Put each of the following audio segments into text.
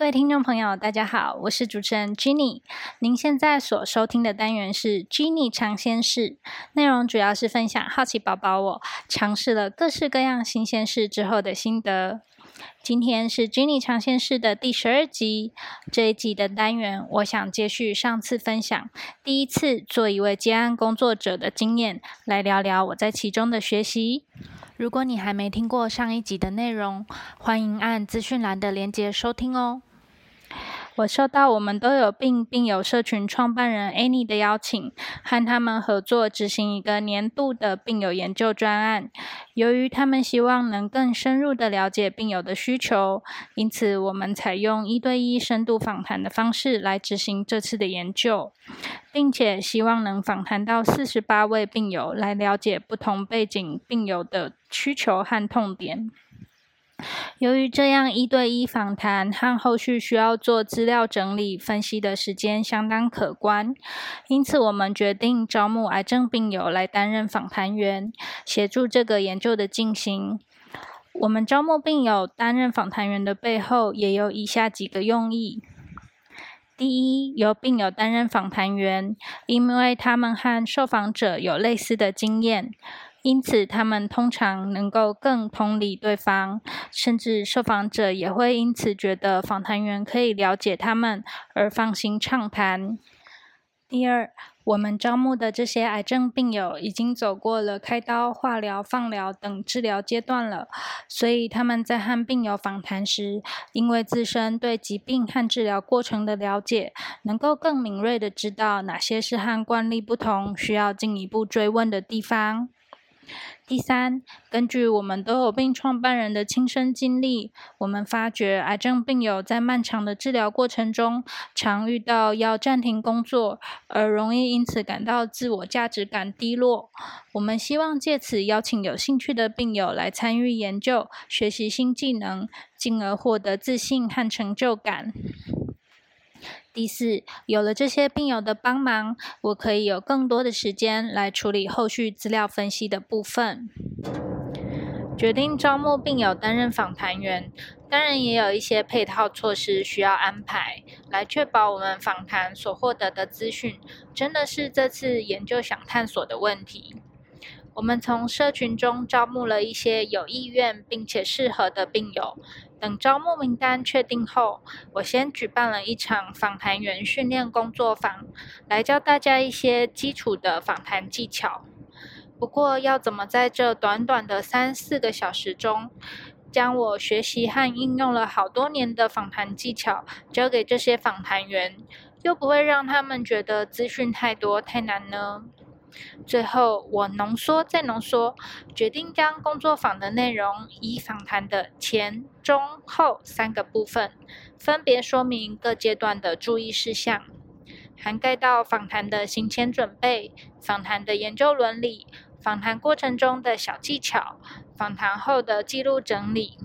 各位听众朋友，大家好，我是主持人 Jenny。您现在所收听的单元是 Jenny 尝鲜室，内容主要是分享好奇宝宝我尝试了各式各样新鲜事之后的心得。今天是 Jenny 尝鲜室的第十二集，这一集的单元，我想接续上次分享第一次做一位接案工作者的经验，来聊聊我在其中的学习。如果你还没听过上一集的内容，欢迎按资讯栏的连接收听哦。我受到我们都有病病友社群创办人 Annie 的邀请，和他们合作执行一个年度的病友研究专案。由于他们希望能更深入的了解病友的需求，因此我们采用一对一深度访谈的方式来执行这次的研究，并且希望能访谈到四十八位病友，来了解不同背景病友的需求和痛点。由于这样一对一访谈和后续需要做资料整理分析的时间相当可观，因此我们决定招募癌症病友来担任访谈员，协助这个研究的进行。我们招募病友担任访谈员的背后，也有以下几个用意：第一，由病友担任访谈员，因为他们和受访者有类似的经验。因此，他们通常能够更同理对方，甚至受访者也会因此觉得访谈员可以了解他们而放心畅谈。第二，我们招募的这些癌症病友已经走过了开刀、化疗、放疗等治疗阶段了，所以他们在和病友访谈时，因为自身对疾病和治疗过程的了解，能够更敏锐的知道哪些是和惯例不同、需要进一步追问的地方。第三，根据我们都有病创办人的亲身经历，我们发觉癌症病友在漫长的治疗过程中，常遇到要暂停工作，而容易因此感到自我价值感低落。我们希望借此邀请有兴趣的病友来参与研究，学习新技能，进而获得自信和成就感。第四，有了这些病友的帮忙，我可以有更多的时间来处理后续资料分析的部分。决定招募病友担任访谈员，当然也有一些配套措施需要安排，来确保我们访谈所获得的资讯真的是这次研究想探索的问题。我们从社群中招募了一些有意愿并且适合的病友。等招募名单确定后，我先举办了一场访谈员训练工作坊，来教大家一些基础的访谈技巧。不过，要怎么在这短短的三四个小时中，将我学习和应用了好多年的访谈技巧交给这些访谈员，又不会让他们觉得资讯太多太难呢？最后，我浓缩再浓缩，决定将工作坊的内容以访谈的前、中、后三个部分，分别说明各阶段的注意事项，涵盖到访谈的行前准备、访谈的研究伦理、访谈过程中的小技巧、访谈后的记录整理。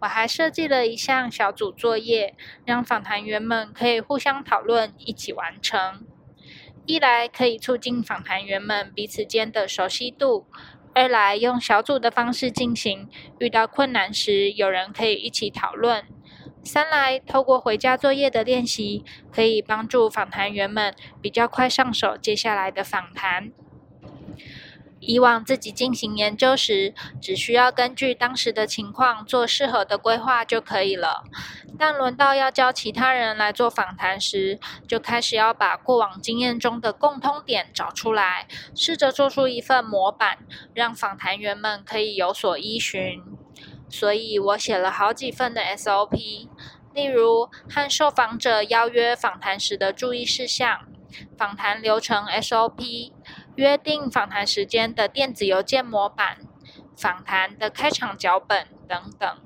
我还设计了一项小组作业，让访谈员们可以互相讨论，一起完成。一来可以促进访谈员们彼此间的熟悉度，二来用小组的方式进行，遇到困难时有人可以一起讨论，三来透过回家作业的练习，可以帮助访谈员们比较快上手接下来的访谈。以往自己进行研究时，只需要根据当时的情况做适合的规划就可以了。但轮到要教其他人来做访谈时，就开始要把过往经验中的共通点找出来，试着做出一份模板，让访谈员们可以有所依循。所以我写了好几份的 SOP，例如和受访者邀约访谈时的注意事项、访谈流程 SOP。约定访谈时间的电子邮件模板、访谈的开场脚本等等，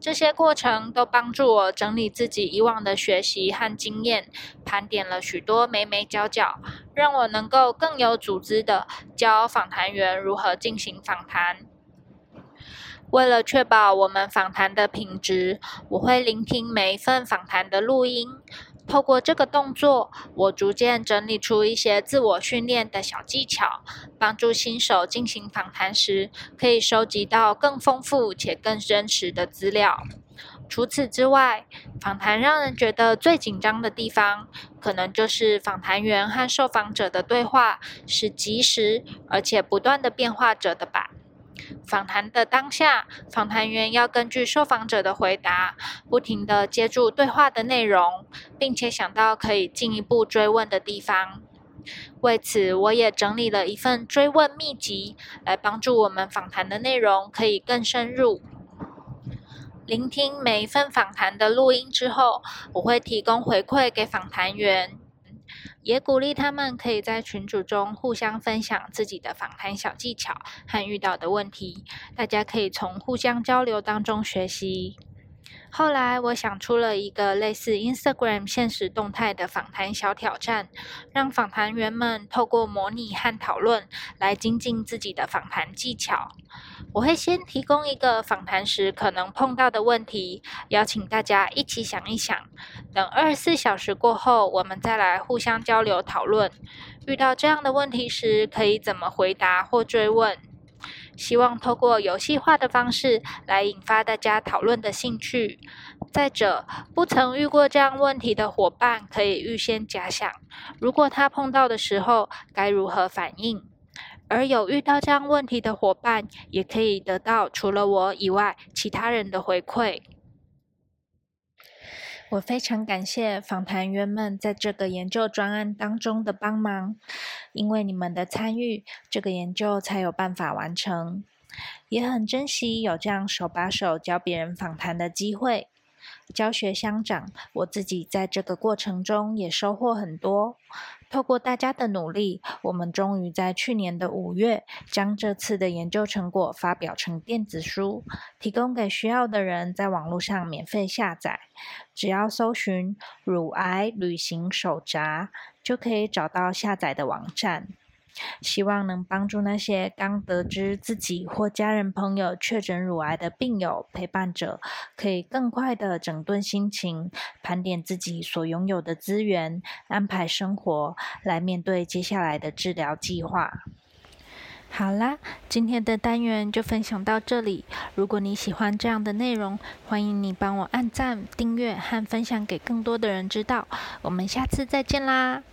这些过程都帮助我整理自己以往的学习和经验，盘点了许多眉眉角角，让我能够更有组织的教访谈员如何进行访谈。为了确保我们访谈的品质，我会聆听每一份访谈的录音。透过这个动作，我逐渐整理出一些自我训练的小技巧，帮助新手进行访谈时可以收集到更丰富且更真实的资料。除此之外，访谈让人觉得最紧张的地方，可能就是访谈员和受访者的对话是及时而且不断的变化着的吧。访谈的当下，访谈员要根据受访者的回答，不停的接住对话的内容，并且想到可以进一步追问的地方。为此，我也整理了一份追问秘籍，来帮助我们访谈的内容可以更深入。聆听每一份访谈的录音之后，我会提供回馈给访谈员，也鼓励他们可以在群组中互相分享自己的访谈小技巧和遇到的问题，大家可以从互相交流当中学习。后来，我想出了一个类似 Instagram 现实动态的访谈小挑战，让访谈员们透过模拟和讨论来精进自己的访谈技巧。我会先提供一个访谈时可能碰到的问题，邀请大家一起想一想。等二十四小时过后，我们再来互相交流讨论。遇到这样的问题时，可以怎么回答或追问？希望透过游戏化的方式来引发大家讨论的兴趣。再者，不曾遇过这样问题的伙伴可以预先假想，如果他碰到的时候该如何反应；而有遇到这样问题的伙伴，也可以得到除了我以外其他人的回馈。我非常感谢访谈员们在这个研究专案当中的帮忙，因为你们的参与，这个研究才有办法完成。也很珍惜有这样手把手教别人访谈的机会。教学相长，我自己在这个过程中也收获很多。透过大家的努力，我们终于在去年的五月将这次的研究成果发表成电子书，提供给需要的人在网络上免费下载。只要搜寻“乳癌旅行手札”，就可以找到下载的网站。希望能帮助那些刚得知自己或家人朋友确诊乳癌的病友陪伴者，可以更快的整顿心情，盘点自己所拥有的资源，安排生活，来面对接下来的治疗计划。好啦，今天的单元就分享到这里。如果你喜欢这样的内容，欢迎你帮我按赞、订阅和分享给更多的人知道。我们下次再见啦！